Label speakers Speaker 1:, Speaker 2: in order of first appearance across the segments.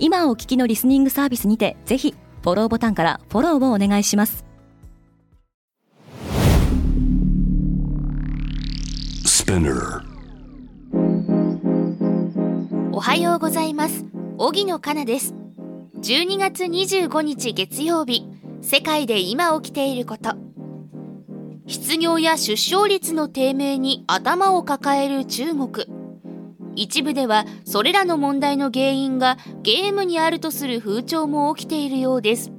Speaker 1: 今お聞きのリスニングサービスにてぜひフォローボタンからフォローをお願いします。
Speaker 2: おはようございます。荻野かなです。12月25日月曜日。世界で今起きていること。失業や出生率の低迷に頭を抱える中国一部ではそれらの問題の原因がゲームにあるとする風潮も起きているようです。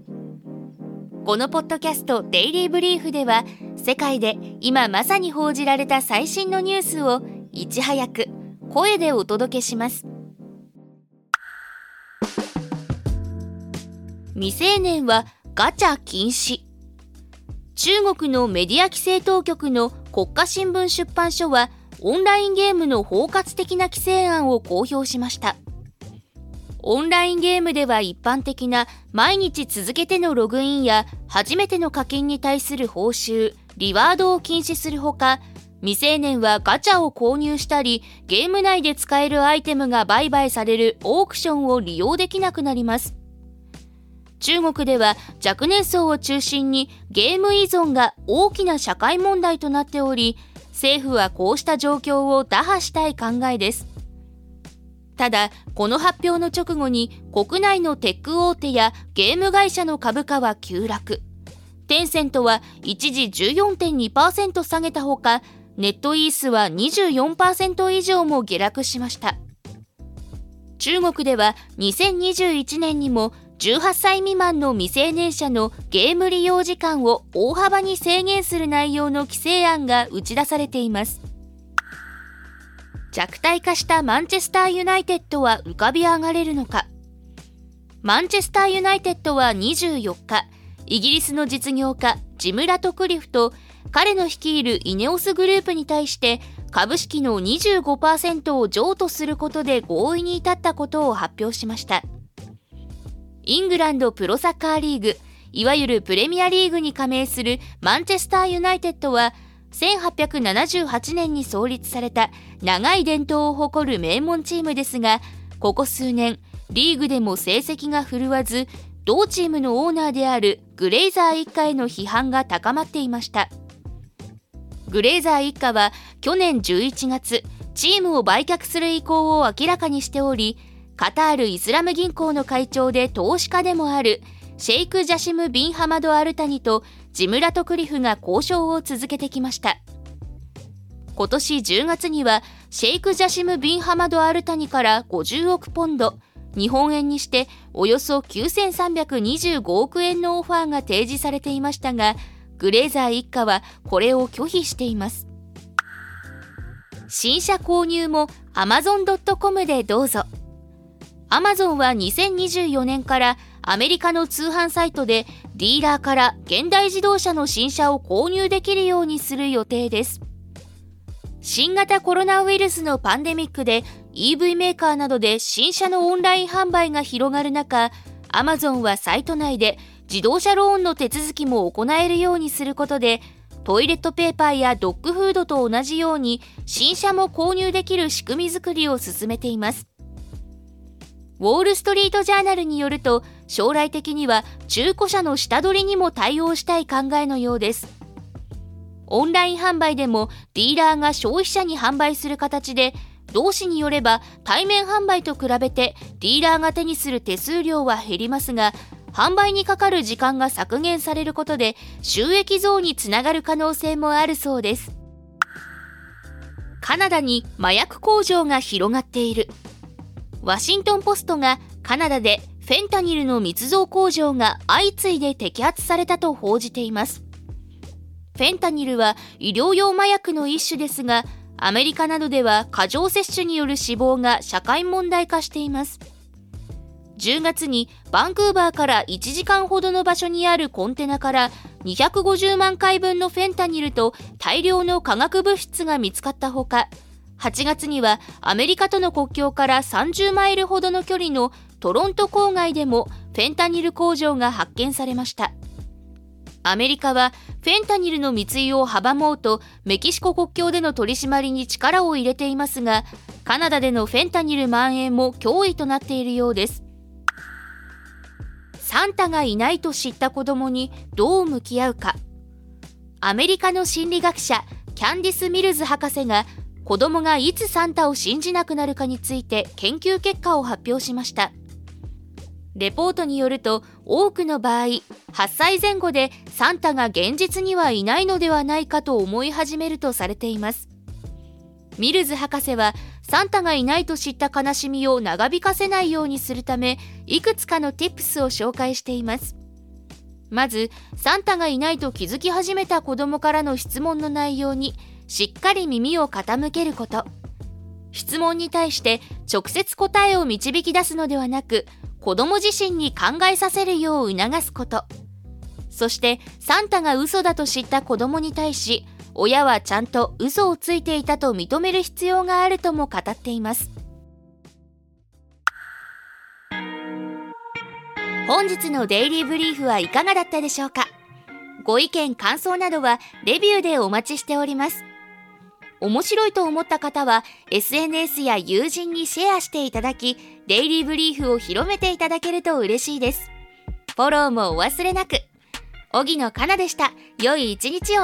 Speaker 2: このポッドキャストデイリーブリーフでは世界で今まさに報じられた最新のニュースをいち早く声でお届けします。未成年はガチャ禁止。中国のメディア規制当局の国家新聞出版社はオンラインゲームの包括的な規制案を公表しましたオンラインゲームでは一般的な毎日続けてのログインや初めての課金に対する報酬、リワードを禁止するほか、未成年はガチャを購入したり、ゲーム内で使えるアイテムが売買されるオークションを利用できなくなります。中国では若年層を中心にゲーム依存が大きな社会問題となっており、政府はこうした状況を打破したい考えです。ただ、この発表の直後に国内のテック大手やゲーム会社の株価は急落。テンセントは一時14.2%下げたほか、ネットイースは24%以上も下落しました。中国では2021年にも18歳未満の未成年者のゲーム利用時間を大幅に制限する内容の規制案が打ち出されています。弱体化したマンチェスターユナイテッドは浮かび上がれるのかマンチェスターユナイテッドは24日、イギリスの実業家ジム・ラトクリフと彼の率いるイネオスグループに対して株式の25%を譲渡することで合意に至ったことを発表しました。イングランドプロサッカーリーグ、いわゆるプレミアリーグに加盟するマンチェスターユナイテッドは、1878年に創立された長い伝統を誇る名門チームですが、ここ数年、リーグでも成績が振るわず、同チームのオーナーであるグレイザー一家への批判が高まっていました。グレイザー一家は去年11月、チームを売却する意向を明らかにしており、カタール・イスラム銀行の会長で投資家でもあるシェイク・ジャシム・ビン・ハマド・アルタニとジムラト・クリフが交渉を続けてきました。今年10月にはシェイク・ジャシム・ビン・ハマド・アルタニから50億ポンド日本円にしておよそ9325億円のオファーが提示されていましたがグレーザー一家はこれを拒否しています。新車購入も Amazon.com でどうぞ。アマゾンは2024年からアメリカの通販サイトでディーラーから現代自動車の新車を購入できるようにする予定です。新型コロナウイルスのパンデミックで EV メーカーなどで新車のオンライン販売が広がる中、アマゾンはサイト内で自動車ローンの手続きも行えるようにすることで、トイレットペーパーやドッグフードと同じように新車も購入できる仕組み作りを進めています。ウォール・ストリート・ジャーナルによると将来的には中古車の下取りにも対応したい考えのようです。オンライン販売でもディーラーが消費者に販売する形で同氏によれば対面販売と比べてディーラーが手にする手数料は減りますが販売にかかる時間が削減されることで収益増につながる可能性もあるそうです。カナダに麻薬工場が広がっている。ワシントン・ポストがカナダでフェンタニルの密造工場が相次いで摘発されたと報じています。フェンタニルは医療用麻薬の一種ですが、アメリカなどでは過剰摂取による死亡が社会問題化しています。10月にバンクーバーから1時間ほどの場所にあるコンテナから250万回分のフェンタニルと大量の化学物質が見つかったほか8月にはアメリカとの国境から30マイルほどの距離のトロント郊外でもフェンタニル工場が発見されました。アメリカはフェンタニルの密輸を阻もうとメキシコ国境での取り締まりに力を入れていますがカナダでのフェンタニル蔓延も脅威となっているようです。サンタがいないと知った子供にどう向き合うか。アメリカの心理学者キャンディス・ミルズ博士が子供がいつサンタを信じなくなるかについて研究結果を発表しました。レポートによると多くの場合8歳前後でサンタが現実にはいないのではないかと思い始めるとされています。ミルズ博士はサンタがいないと知った悲しみを長引かせないようにするためいくつかの tips を紹介しています。まずサンタがいないと気づき始めた子供からの質問の内容にしっかり耳を傾けること。質問に対して直接答えを導き出すのではなく子供自身に考えさせるよう促すこと。そしてサンタが嘘だと知った子供に対し親はちゃんと嘘をついていたと認める必要があるとも語っています。本日のデイリーブリーフはいかがだったでしょうか？ご意見感想などはレビューでお待ちしております。面白いと思った方は SNS や友人にシェアしていただきデイリーブリーフを広めていただけると嬉しいです。フォローもお忘れなく。荻野かなでした。良い一日を。